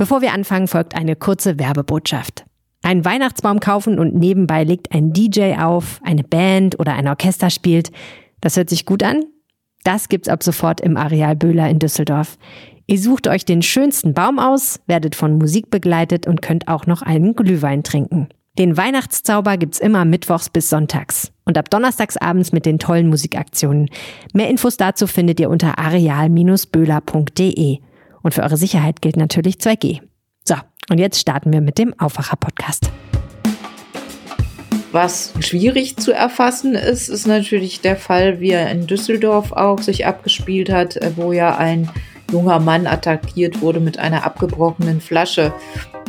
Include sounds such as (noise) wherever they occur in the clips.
Bevor wir anfangen, folgt eine kurze Werbebotschaft. Einen Weihnachtsbaum kaufen und nebenbei legt ein DJ auf, eine Band oder ein Orchester spielt. Das hört sich gut an? Das gibt's ab sofort im Areal Böhler in Düsseldorf. Ihr sucht euch den schönsten Baum aus, werdet von Musik begleitet und könnt auch noch einen Glühwein trinken. Den Weihnachtszauber gibt's immer mittwochs bis sonntags und ab donnerstags abends mit den tollen Musikaktionen. Mehr Infos dazu findet ihr unter areal-böhler.de. Und für eure Sicherheit gilt natürlich 2G. So, und jetzt starten wir mit dem Aufwacher-Podcast. Was schwierig zu erfassen ist, ist natürlich der Fall, wie er in Düsseldorf auch sich abgespielt hat, wo ja ein junger Mann attackiert wurde mit einer abgebrochenen Flasche.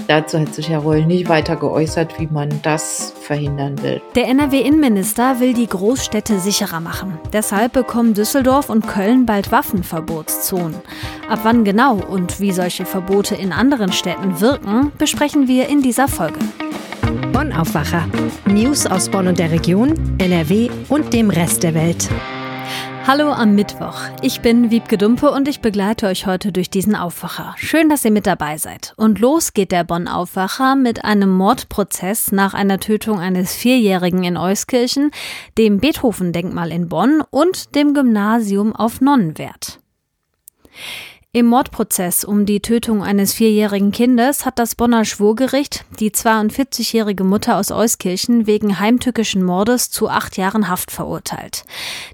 Dazu hat sich Herr Reul nicht weiter geäußert, wie man das verhindern will. Der NRW-Innenminister will die Großstädte sicherer machen. Deshalb bekommen Düsseldorf und Köln bald Waffenverbotszonen. Ab wann genau und wie solche Verbote in anderen Städten wirken, besprechen wir in dieser Folge. Bonn Aufwacher. News aus Bonn und der Region, NRW und dem Rest der Welt. Hallo am Mittwoch. Ich bin Wiebke Dumpe und ich begleite euch heute durch diesen Aufwacher. Schön, dass ihr mit dabei seid. Und los geht der Bonn Aufwacher mit einem Mordprozess nach einer Tötung eines Vierjährigen in Euskirchen, dem Beethoven-Denkmal in Bonn und dem Gymnasium auf Nonnenwert. Im Mordprozess um die Tötung eines vierjährigen Kindes hat das Bonner Schwurgericht die 42-jährige Mutter aus Euskirchen wegen heimtückischen Mordes zu acht Jahren Haft verurteilt.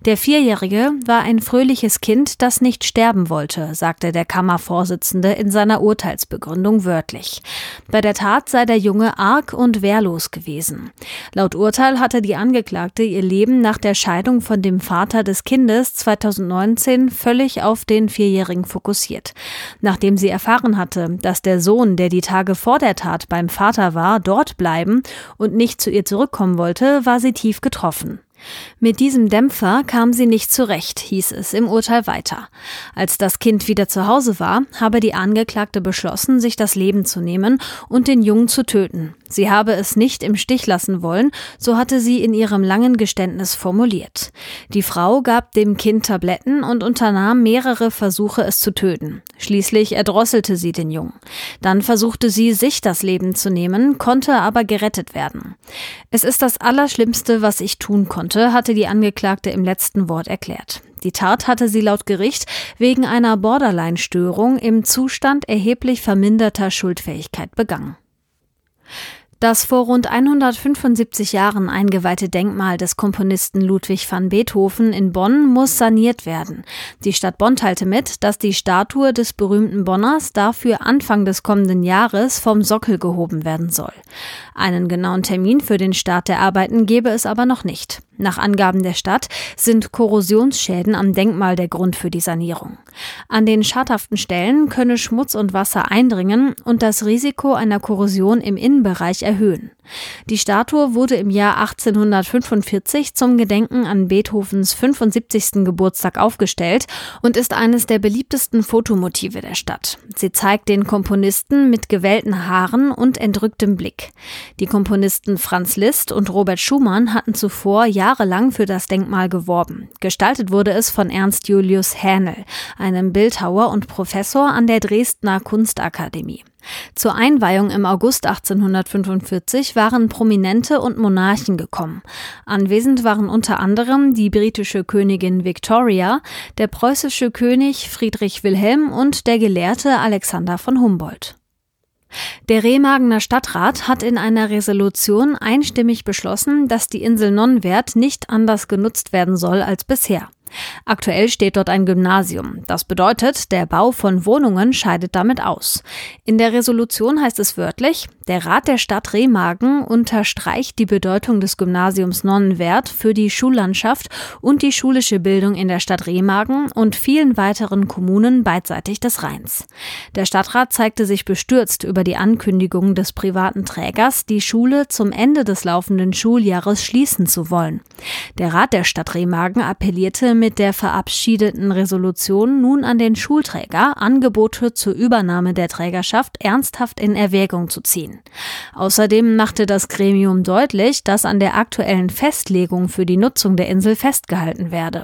Der Vierjährige war ein fröhliches Kind, das nicht sterben wollte, sagte der Kammervorsitzende in seiner Urteilsbegründung wörtlich. Bei der Tat sei der Junge arg und wehrlos gewesen. Laut Urteil hatte die Angeklagte ihr Leben nach der Scheidung von dem Vater des Kindes 2019 völlig auf den Vierjährigen fokussiert passiert. Nachdem sie erfahren hatte, dass der Sohn, der die Tage vor der Tat beim Vater war, dort bleiben und nicht zu ihr zurückkommen wollte, war sie tief getroffen. Mit diesem Dämpfer kam sie nicht zurecht, hieß es im Urteil weiter. Als das Kind wieder zu Hause war, habe die Angeklagte beschlossen, sich das Leben zu nehmen und den Jungen zu töten. Sie habe es nicht im Stich lassen wollen, so hatte sie in ihrem langen Geständnis formuliert. Die Frau gab dem Kind Tabletten und unternahm mehrere Versuche, es zu töten. Schließlich erdrosselte sie den Jungen. Dann versuchte sie, sich das Leben zu nehmen, konnte aber gerettet werden. Es ist das Allerschlimmste, was ich tun konnte, hatte die Angeklagte im letzten Wort erklärt. Die Tat hatte sie laut Gericht wegen einer Borderline-Störung im Zustand erheblich verminderter Schuldfähigkeit begangen. Das vor rund 175 Jahren eingeweihte Denkmal des Komponisten Ludwig van Beethoven in Bonn muss saniert werden. Die Stadt Bonn teilte mit, dass die Statue des berühmten Bonners dafür Anfang des kommenden Jahres vom Sockel gehoben werden soll. Einen genauen Termin für den Start der Arbeiten gebe es aber noch nicht. Nach Angaben der Stadt sind Korrosionsschäden am Denkmal der Grund für die Sanierung. An den schadhaften Stellen könne Schmutz und Wasser eindringen und das Risiko einer Korrosion im Innenbereich erhöhen. Die Statue wurde im Jahr 1845 zum Gedenken an Beethovens 75. Geburtstag aufgestellt und ist eines der beliebtesten Fotomotive der Stadt. Sie zeigt den Komponisten mit gewellten Haaren und entrücktem Blick. Die Komponisten Franz Liszt und Robert Schumann hatten zuvor jahrelang für das Denkmal geworben. Gestaltet wurde es von Ernst Julius Hähnel, einem Bildhauer und Professor an der Dresdner Kunstakademie. Zur Einweihung im August 1845 waren Prominente und Monarchen gekommen. Anwesend waren unter anderem die britische Königin Victoria, der preußische König Friedrich Wilhelm und der Gelehrte Alexander von Humboldt. Der Remagener Stadtrat hat in einer Resolution einstimmig beschlossen, dass die Insel Nonnenwert nicht anders genutzt werden soll als bisher. Aktuell steht dort ein Gymnasium. Das bedeutet, der Bau von Wohnungen scheidet damit aus. In der Resolution heißt es wörtlich, der Rat der Stadt Remagen unterstreicht die Bedeutung des Gymnasiums Nonnenwert für die Schullandschaft und die schulische Bildung in der Stadt Remagen und vielen weiteren Kommunen beidseitig des Rheins. Der Stadtrat zeigte sich bestürzt über die Ankündigung des privaten Trägers, die Schule zum Ende des laufenden Schuljahres schließen zu wollen. Der Rat der Stadt Remagen appellierte mit der verabschiedeten Resolution nun an den Schulträger, Angebote zur Übernahme der Trägerschaft ernsthaft in Erwägung zu ziehen. Außerdem machte das Gremium deutlich, dass an der aktuellen Festlegung für die Nutzung der Insel festgehalten werde.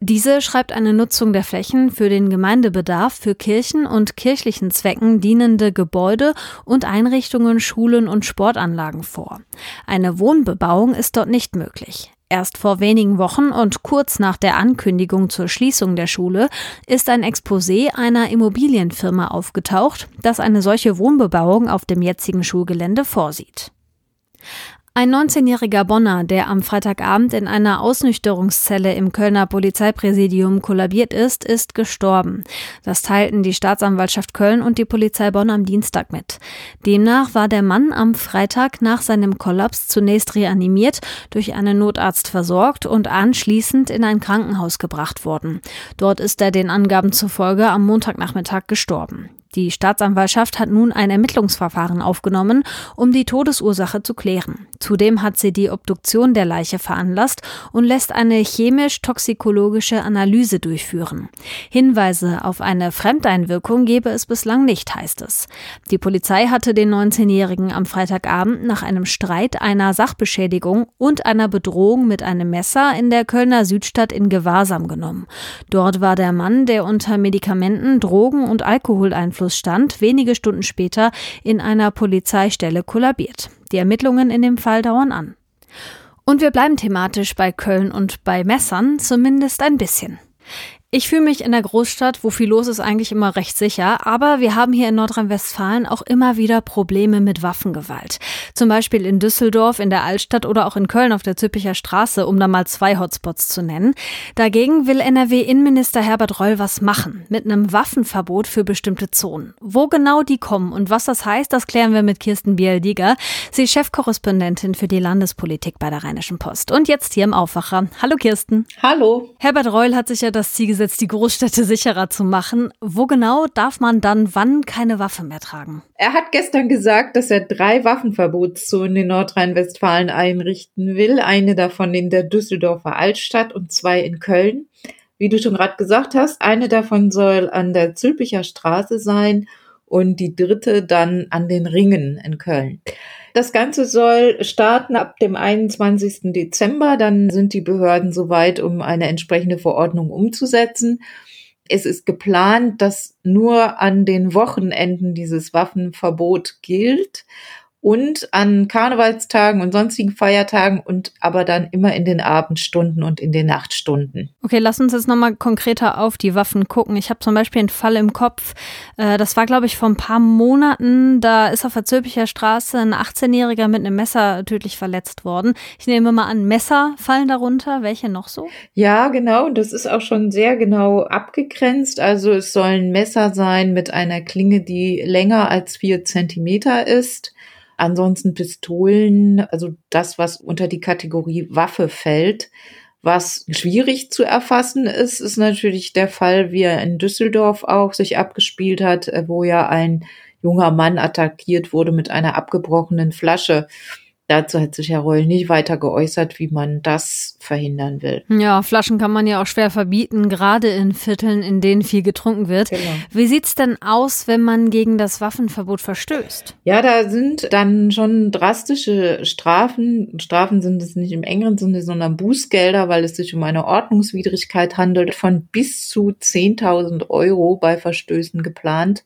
Diese schreibt eine Nutzung der Flächen für den Gemeindebedarf für Kirchen und kirchlichen Zwecken dienende Gebäude und Einrichtungen, Schulen und Sportanlagen vor. Eine Wohnbebauung ist dort nicht möglich. Erst vor wenigen Wochen und kurz nach der Ankündigung zur Schließung der Schule ist ein Exposé einer Immobilienfirma aufgetaucht, das eine solche Wohnbebauung auf dem jetzigen Schulgelände vorsieht. Ein 19-jähriger Bonner, der am Freitagabend in einer Ausnüchterungszelle im Kölner Polizeipräsidium kollabiert ist, ist gestorben. Das teilten die Staatsanwaltschaft Köln und die Polizei Bonn am Dienstag mit. Demnach war der Mann am Freitag nach seinem Kollaps zunächst reanimiert, durch einen Notarzt versorgt und anschließend in ein Krankenhaus gebracht worden. Dort ist er den Angaben zufolge am Montagnachmittag gestorben. Die Staatsanwaltschaft hat nun ein Ermittlungsverfahren aufgenommen, um die Todesursache zu klären. Zudem hat sie die Obduktion der Leiche veranlasst und lässt eine chemisch-toxikologische Analyse durchführen. Hinweise auf eine Fremdeinwirkung gebe es bislang nicht, heißt es. Die Polizei hatte den 19-Jährigen am Freitagabend nach einem Streit, einer Sachbeschädigung und einer Bedrohung mit einem Messer in der Kölner Südstadt in Gewahrsam genommen. Dort war der Mann, der unter Medikamenten, Drogen und Alkoholeinfluss Autos stand, wenige Stunden später in einer Polizeistelle kollabiert. Die Ermittlungen in dem Fall dauern an. Und wir bleiben thematisch bei Köln und bei Messern, zumindest ein bisschen. Ich fühle mich in der Großstadt, wo viel los ist, eigentlich immer recht sicher, aber wir haben hier in Nordrhein-Westfalen auch immer wieder Probleme mit Waffengewalt. Zum Beispiel in Düsseldorf, in der Altstadt oder auch in Köln auf der Züppicher Straße, um da mal zwei Hotspots zu nennen. Dagegen will NRW-Innenminister Herbert Reul was machen, mit einem Waffenverbot für bestimmte Zonen. Wo genau die kommen und was das heißt, das klären wir mit Kirsten Biel-Dieger. Sie ist Chefkorrespondentin für die Landespolitik bei der Rheinischen Post. Und jetzt hier im Aufwacher. Hallo Kirsten. Hallo. Herbert Reul hat sich ja das Ziel gesetzt, die Großstädte sicherer zu machen. Wo genau darf man dann wann keine Waffe mehr tragen? Er hat gestern gesagt, dass er drei Waffenverbotszonen in Nordrhein-Westfalen einrichten will. Eine davon in der Düsseldorfer Altstadt und zwei in Köln. Wie du schon gerade gesagt hast, eine davon soll an der Zülpicher Straße sein und die dritte dann an den Ringen in Köln. Das Ganze soll starten ab dem 21. Dezember. Dann sind die Behörden soweit, um eine entsprechende Verordnung umzusetzen. Es ist geplant, dass nur an den Wochenenden dieses Waffenverbot gilt und an Karnevalstagen und sonstigen Feiertagen und aber dann immer in den Abendstunden und in den Nachtstunden. Okay, lass uns jetzt nochmal konkreter auf die Waffen gucken. Ich habe zum Beispiel einen Fall im Kopf, äh, das war glaube ich vor ein paar Monaten, da ist auf der Zülpicher Straße ein 18-Jähriger mit einem Messer tödlich verletzt worden. Ich nehme mal an, Messer fallen darunter, welche noch so? Ja, genau, das ist auch schon sehr genau abgegrenzt. Also es sollen Messer sein mit einer Klinge, die länger als vier Zentimeter ist Ansonsten Pistolen, also das, was unter die Kategorie Waffe fällt. Was schwierig zu erfassen ist, ist natürlich der Fall, wie er in Düsseldorf auch sich abgespielt hat, wo ja ein junger Mann attackiert wurde mit einer abgebrochenen Flasche. Dazu hat sich Herr Reul nicht weiter geäußert, wie man das verhindern will. Ja, Flaschen kann man ja auch schwer verbieten, gerade in Vierteln, in denen viel getrunken wird. Genau. Wie sieht's denn aus, wenn man gegen das Waffenverbot verstößt? Ja, da sind dann schon drastische Strafen. Strafen sind es nicht im engeren Sinne, sondern Bußgelder, weil es sich um eine Ordnungswidrigkeit handelt, von bis zu 10.000 Euro bei Verstößen geplant.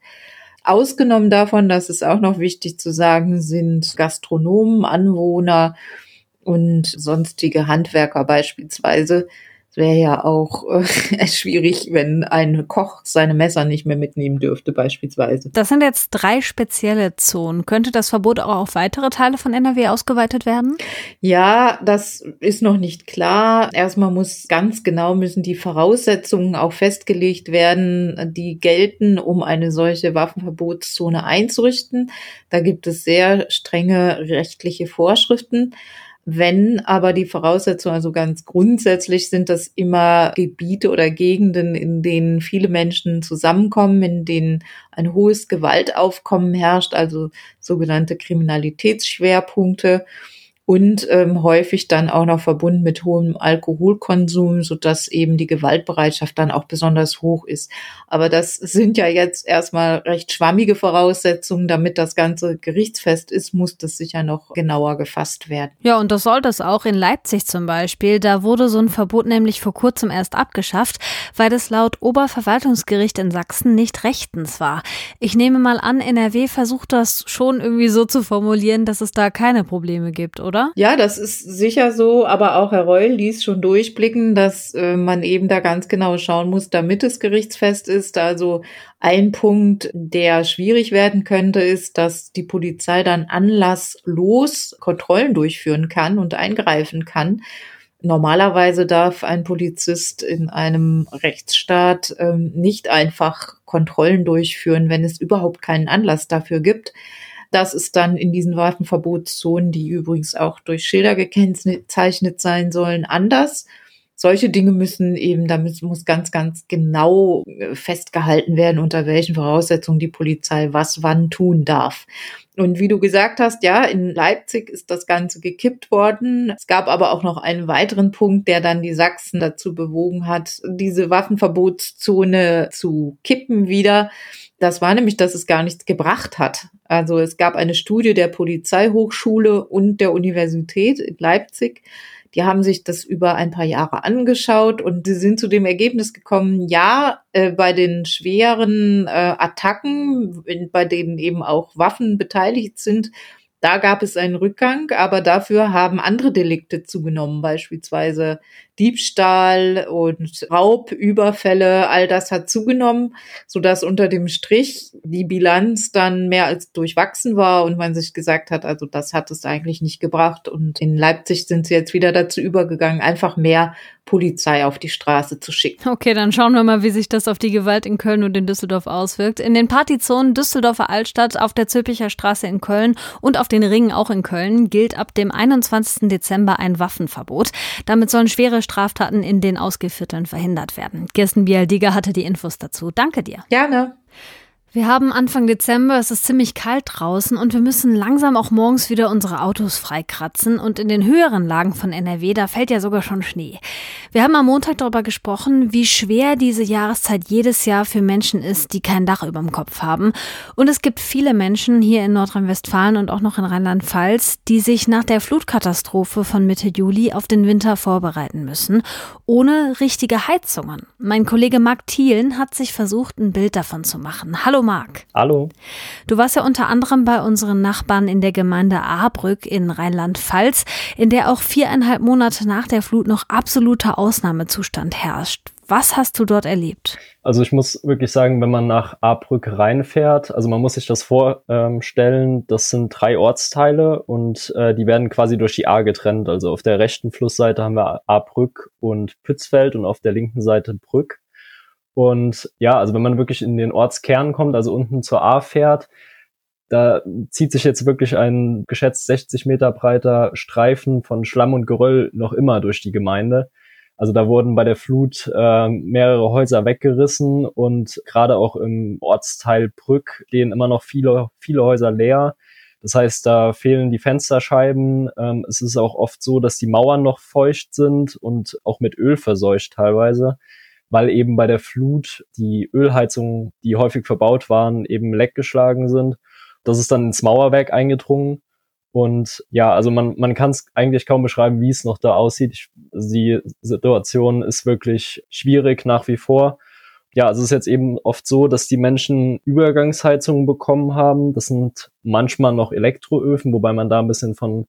Ausgenommen davon, das ist auch noch wichtig zu sagen, sind Gastronomen, Anwohner und sonstige Handwerker beispielsweise es wäre ja auch äh, (laughs) schwierig, wenn ein Koch seine Messer nicht mehr mitnehmen dürfte, beispielsweise. Das sind jetzt drei spezielle Zonen. Könnte das Verbot auch auf weitere Teile von NRW ausgeweitet werden? Ja, das ist noch nicht klar. Erstmal muss ganz genau müssen die Voraussetzungen auch festgelegt werden, die gelten, um eine solche Waffenverbotszone einzurichten. Da gibt es sehr strenge rechtliche Vorschriften. Wenn aber die Voraussetzungen, also ganz grundsätzlich sind das immer Gebiete oder Gegenden, in denen viele Menschen zusammenkommen, in denen ein hohes Gewaltaufkommen herrscht, also sogenannte Kriminalitätsschwerpunkte und ähm, häufig dann auch noch verbunden mit hohem Alkoholkonsum, so dass eben die Gewaltbereitschaft dann auch besonders hoch ist. Aber das sind ja jetzt erstmal recht schwammige Voraussetzungen, damit das Ganze gerichtsfest ist, muss das sicher noch genauer gefasst werden. Ja, und das soll das auch in Leipzig zum Beispiel. Da wurde so ein Verbot nämlich vor kurzem erst abgeschafft, weil es laut Oberverwaltungsgericht in Sachsen nicht rechtens war. Ich nehme mal an, NRW versucht das schon irgendwie so zu formulieren, dass es da keine Probleme gibt, oder? Oder? Ja, das ist sicher so, aber auch Herr Reul ließ schon durchblicken, dass äh, man eben da ganz genau schauen muss, damit es gerichtsfest ist. Also ein Punkt, der schwierig werden könnte, ist, dass die Polizei dann anlasslos Kontrollen durchführen kann und eingreifen kann. Normalerweise darf ein Polizist in einem Rechtsstaat ähm, nicht einfach Kontrollen durchführen, wenn es überhaupt keinen Anlass dafür gibt. Das ist dann in diesen Waffenverbotszonen, die übrigens auch durch Schilder gekennzeichnet sein sollen, anders. Solche Dinge müssen eben, damit muss ganz, ganz genau äh, festgehalten werden, unter welchen Voraussetzungen die Polizei was wann tun darf. Und wie du gesagt hast, ja, in Leipzig ist das Ganze gekippt worden. Es gab aber auch noch einen weiteren Punkt, der dann die Sachsen dazu bewogen hat, diese Waffenverbotszone zu kippen wieder. Das war nämlich, dass es gar nichts gebracht hat. Also es gab eine Studie der Polizeihochschule und der Universität in Leipzig. Die haben sich das über ein paar Jahre angeschaut und sie sind zu dem Ergebnis gekommen, ja, äh, bei den schweren äh, Attacken, bei denen eben auch Waffen beteiligt sind, da gab es einen Rückgang, aber dafür haben andere Delikte zugenommen, beispielsweise Diebstahl und Raubüberfälle. All das hat zugenommen, so dass unter dem Strich die Bilanz dann mehr als durchwachsen war und man sich gesagt hat, also das hat es eigentlich nicht gebracht. Und in Leipzig sind sie jetzt wieder dazu übergegangen, einfach mehr Polizei auf die Straße zu schicken. Okay, dann schauen wir mal, wie sich das auf die Gewalt in Köln und in Düsseldorf auswirkt. In den Partyzonen Düsseldorfer Altstadt, auf der Zülpicher Straße in Köln und auf den Ringen auch in Köln gilt ab dem 21. Dezember ein Waffenverbot. Damit sollen schwere Straftaten in den Ausgevierteln verhindert werden. Kirsten Bialdiger hatte die Infos dazu. Danke dir. Gerne. Wir haben Anfang Dezember, es ist ziemlich kalt draußen und wir müssen langsam auch morgens wieder unsere Autos freikratzen und in den höheren Lagen von NRW, da fällt ja sogar schon Schnee. Wir haben am Montag darüber gesprochen, wie schwer diese Jahreszeit jedes Jahr für Menschen ist, die kein Dach über dem Kopf haben. Und es gibt viele Menschen hier in Nordrhein-Westfalen und auch noch in Rheinland-Pfalz, die sich nach der Flutkatastrophe von Mitte Juli auf den Winter vorbereiten müssen, ohne richtige Heizungen. Mein Kollege Marc Thielen hat sich versucht, ein Bild davon zu machen. Hallo Marc. Hallo. Du warst ja unter anderem bei unseren Nachbarn in der Gemeinde Ahrbrück in Rheinland-Pfalz, in der auch viereinhalb Monate nach der Flut noch absoluter Ausnahmezustand herrscht. Was hast du dort erlebt? Also ich muss wirklich sagen, wenn man nach Ahrbrück reinfährt, also man muss sich das vorstellen, das sind drei Ortsteile und äh, die werden quasi durch die Ahr getrennt. Also auf der rechten Flussseite haben wir Ahrbrück und Pützfeld und auf der linken Seite Brück. Und ja, also wenn man wirklich in den Ortskern kommt, also unten zur A fährt, da zieht sich jetzt wirklich ein geschätzt 60 Meter breiter Streifen von Schlamm und Geröll noch immer durch die Gemeinde. Also da wurden bei der Flut äh, mehrere Häuser weggerissen und gerade auch im Ortsteil Brück stehen immer noch viele, viele Häuser leer. Das heißt, da fehlen die Fensterscheiben. Ähm, es ist auch oft so, dass die Mauern noch feucht sind und auch mit Öl verseucht teilweise weil eben bei der Flut die Ölheizungen, die häufig verbaut waren, eben leckgeschlagen sind. Das ist dann ins Mauerwerk eingedrungen. Und ja, also man, man kann es eigentlich kaum beschreiben, wie es noch da aussieht. Ich, die Situation ist wirklich schwierig nach wie vor. Ja, also es ist jetzt eben oft so, dass die Menschen Übergangsheizungen bekommen haben. Das sind manchmal noch Elektroöfen, wobei man da ein bisschen von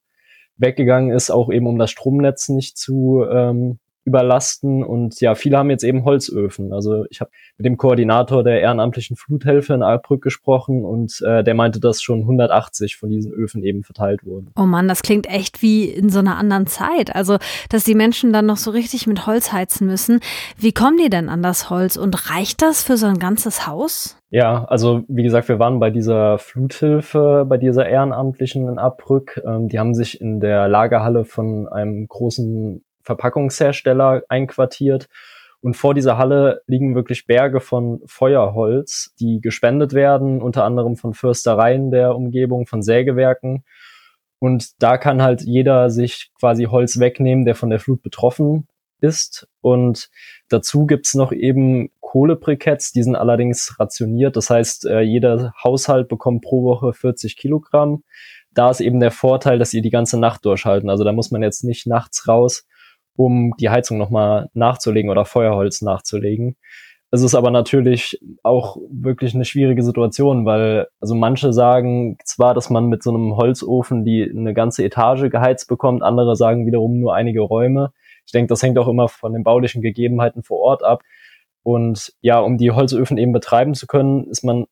weggegangen ist, auch eben um das Stromnetz nicht zu ähm, überlasten. Und ja, viele haben jetzt eben Holzöfen. Also ich habe mit dem Koordinator der ehrenamtlichen Fluthilfe in Albrück gesprochen und äh, der meinte, dass schon 180 von diesen Öfen eben verteilt wurden. Oh Mann, das klingt echt wie in so einer anderen Zeit. Also, dass die Menschen dann noch so richtig mit Holz heizen müssen. Wie kommen die denn an das Holz und reicht das für so ein ganzes Haus? Ja, also wie gesagt, wir waren bei dieser Fluthilfe, bei dieser Ehrenamtlichen in Abrück. Ähm, die haben sich in der Lagerhalle von einem großen Verpackungshersteller einquartiert. Und vor dieser Halle liegen wirklich Berge von Feuerholz, die gespendet werden, unter anderem von Förstereien der Umgebung, von Sägewerken. Und da kann halt jeder sich quasi Holz wegnehmen, der von der Flut betroffen ist. Und dazu gibt's noch eben Kohlebriketts, die sind allerdings rationiert. Das heißt, äh, jeder Haushalt bekommt pro Woche 40 Kilogramm. Da ist eben der Vorteil, dass ihr die ganze Nacht durchhalten. Also da muss man jetzt nicht nachts raus, um die Heizung nochmal nachzulegen oder Feuerholz nachzulegen. Es ist aber natürlich auch wirklich eine schwierige Situation, weil also manche sagen zwar, dass man mit so einem Holzofen die eine ganze Etage geheizt bekommt, andere sagen wiederum nur einige Räume. Ich denke, das hängt auch immer von den baulichen Gegebenheiten vor Ort ab. Und ja, um die Holzöfen eben betreiben zu können, ist man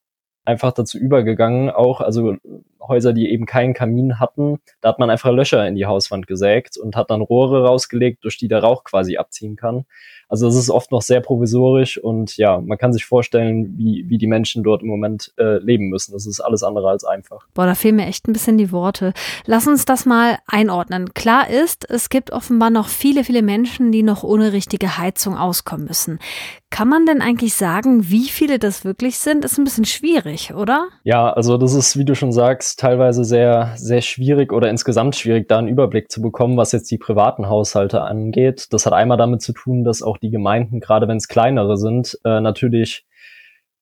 einfach dazu übergegangen, auch also Häuser, die eben keinen Kamin hatten, da hat man einfach Löcher in die Hauswand gesägt und hat dann Rohre rausgelegt, durch die der Rauch quasi abziehen kann. Also es ist oft noch sehr provisorisch und ja, man kann sich vorstellen, wie, wie die Menschen dort im Moment äh, leben müssen. Das ist alles andere als einfach. Boah, da fehlen mir echt ein bisschen die Worte. Lass uns das mal einordnen. Klar ist, es gibt offenbar noch viele, viele Menschen, die noch ohne richtige Heizung auskommen müssen. Kann man denn eigentlich sagen, wie viele das wirklich sind? Ist ein bisschen schwierig, oder? Ja, also das ist, wie du schon sagst, teilweise sehr, sehr schwierig oder insgesamt schwierig, da einen Überblick zu bekommen, was jetzt die privaten Haushalte angeht. Das hat einmal damit zu tun, dass auch die Gemeinden, gerade wenn es kleinere sind, äh, natürlich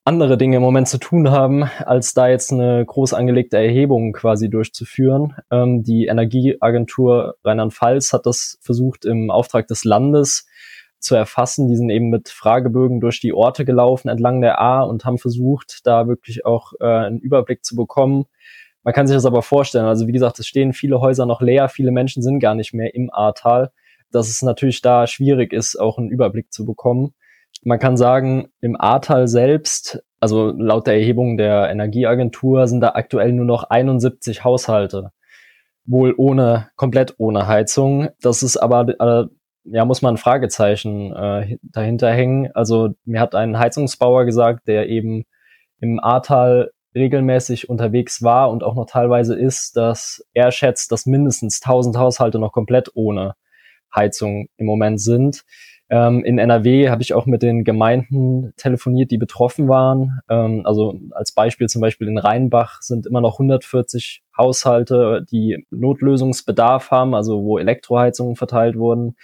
andere Dinge im Moment zu tun haben, als da jetzt eine groß angelegte Erhebung quasi durchzuführen. Ähm, die Energieagentur Rheinland-Pfalz hat das versucht im Auftrag des Landes zu erfassen. Die sind eben mit Fragebögen durch die Orte gelaufen entlang der A und haben versucht, da wirklich auch äh, einen Überblick zu bekommen. Man kann sich das aber vorstellen. Also wie gesagt, es stehen viele Häuser noch leer, viele Menschen sind gar nicht mehr im Ahrtal, dass es natürlich da schwierig ist, auch einen Überblick zu bekommen. Man kann sagen, im Ahrtal selbst, also laut der Erhebung der Energieagentur, sind da aktuell nur noch 71 Haushalte wohl ohne, komplett ohne Heizung. Das ist aber äh, ja, muss man ein Fragezeichen äh, dahinter hängen. Also mir hat ein Heizungsbauer gesagt, der eben im Ahrtal regelmäßig unterwegs war und auch noch teilweise ist, dass er schätzt, dass mindestens 1000 Haushalte noch komplett ohne Heizung im Moment sind. Ähm, in NRW habe ich auch mit den Gemeinden telefoniert, die betroffen waren. Ähm, also als Beispiel zum Beispiel in Rheinbach sind immer noch 140 Haushalte, die Notlösungsbedarf haben, also wo Elektroheizungen verteilt wurden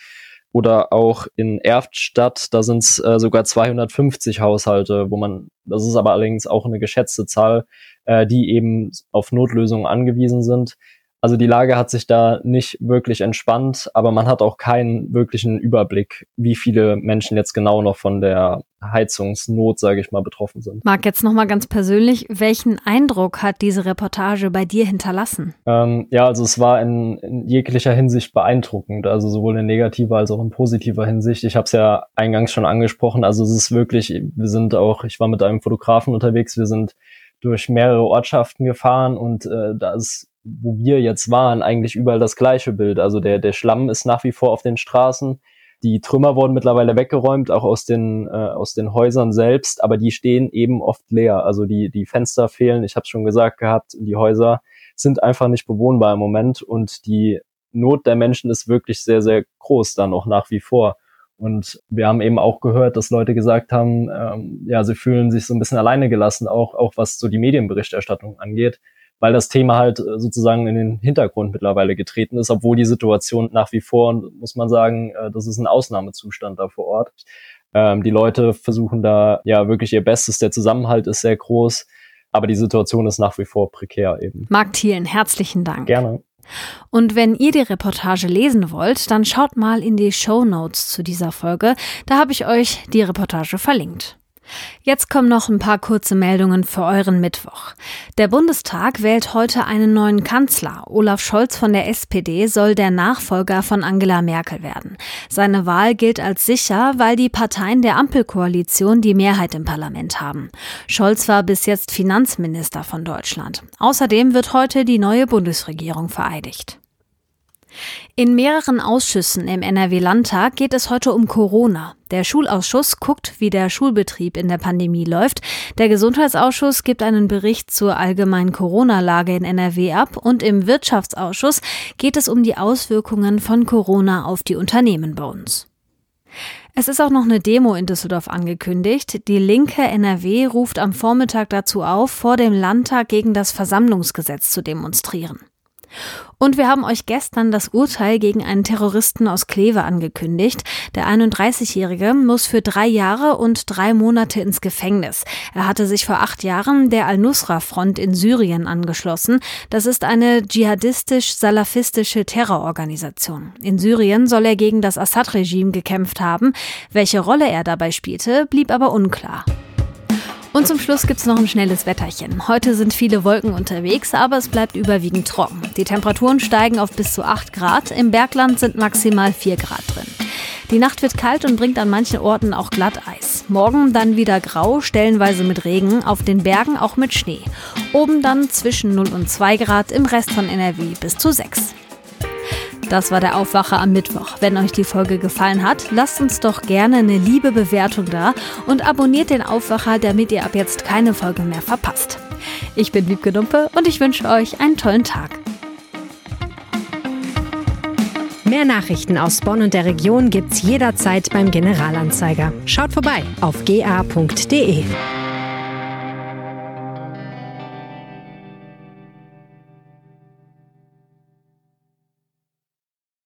oder auch in Erftstadt, da sind es äh, sogar 250 Haushalte, wo man, das ist aber allerdings auch eine geschätzte Zahl, äh, die eben auf Notlösungen angewiesen sind. Also die Lage hat sich da nicht wirklich entspannt, aber man hat auch keinen wirklichen Überblick, wie viele Menschen jetzt genau noch von der Heizungsnot, sage ich mal, betroffen sind. Marc, jetzt nochmal ganz persönlich, welchen Eindruck hat diese Reportage bei dir hinterlassen? Ähm, ja, also es war in, in, jeglicher Hinsicht beeindruckend, also sowohl in negativer als auch in positiver Hinsicht. Ich habe es ja eingangs schon angesprochen, also es ist wirklich, wir sind auch, ich war mit einem Fotografen unterwegs, wir sind durch mehrere Ortschaften gefahren und äh, da ist wo wir jetzt waren, eigentlich überall das gleiche Bild. Also der, der Schlamm ist nach wie vor auf den Straßen. Die Trümmer wurden mittlerweile weggeräumt, auch aus den, äh, aus den Häusern selbst, aber die stehen eben oft leer. Also die, die Fenster fehlen, ich habe schon gesagt gehabt, die Häuser sind einfach nicht bewohnbar im Moment und die Not der Menschen ist wirklich sehr, sehr groß dann auch nach wie vor. Und wir haben eben auch gehört, dass Leute gesagt haben, ähm, ja, sie fühlen sich so ein bisschen alleine gelassen, auch, auch was so die Medienberichterstattung angeht weil das Thema halt äh, sozusagen in den Hintergrund mittlerweile getreten ist, obwohl die Situation nach wie vor, muss man sagen, äh, das ist ein Ausnahmezustand da vor Ort. Ähm, die Leute versuchen da ja wirklich ihr Bestes, der Zusammenhalt ist sehr groß, aber die Situation ist nach wie vor prekär eben. Marc Thielen, herzlichen Dank. Gerne. Und wenn ihr die Reportage lesen wollt, dann schaut mal in die Show Notes zu dieser Folge. Da habe ich euch die Reportage verlinkt. Jetzt kommen noch ein paar kurze Meldungen für euren Mittwoch. Der Bundestag wählt heute einen neuen Kanzler. Olaf Scholz von der SPD soll der Nachfolger von Angela Merkel werden. Seine Wahl gilt als sicher, weil die Parteien der Ampelkoalition die Mehrheit im Parlament haben. Scholz war bis jetzt Finanzminister von Deutschland. Außerdem wird heute die neue Bundesregierung vereidigt. In mehreren Ausschüssen im NRW-Landtag geht es heute um Corona. Der Schulausschuss guckt, wie der Schulbetrieb in der Pandemie läuft. Der Gesundheitsausschuss gibt einen Bericht zur allgemeinen Corona-Lage in NRW ab. Und im Wirtschaftsausschuss geht es um die Auswirkungen von Corona auf die Unternehmen bei uns. Es ist auch noch eine Demo in Düsseldorf angekündigt. Die linke NRW ruft am Vormittag dazu auf, vor dem Landtag gegen das Versammlungsgesetz zu demonstrieren. Und wir haben euch gestern das Urteil gegen einen Terroristen aus Kleve angekündigt. Der 31-Jährige muss für drei Jahre und drei Monate ins Gefängnis. Er hatte sich vor acht Jahren der Al-Nusra-Front in Syrien angeschlossen. Das ist eine dschihadistisch-salafistische Terrororganisation. In Syrien soll er gegen das Assad-Regime gekämpft haben. Welche Rolle er dabei spielte, blieb aber unklar. Und zum Schluss gibt's noch ein schnelles Wetterchen. Heute sind viele Wolken unterwegs, aber es bleibt überwiegend trocken. Die Temperaturen steigen auf bis zu 8 Grad. Im Bergland sind maximal 4 Grad drin. Die Nacht wird kalt und bringt an manchen Orten auch Glatteis. Morgen dann wieder grau, stellenweise mit Regen, auf den Bergen auch mit Schnee. Oben dann zwischen 0 und 2 Grad, im Rest von NRW bis zu 6. Das war der Aufwacher am Mittwoch. Wenn euch die Folge gefallen hat, lasst uns doch gerne eine liebe Bewertung da und abonniert den Aufwacher, damit ihr ab jetzt keine Folge mehr verpasst. Ich bin Wiebke Dumpe und ich wünsche euch einen tollen Tag. Mehr Nachrichten aus Bonn und der Region gibt's jederzeit beim Generalanzeiger. Schaut vorbei auf ga.de.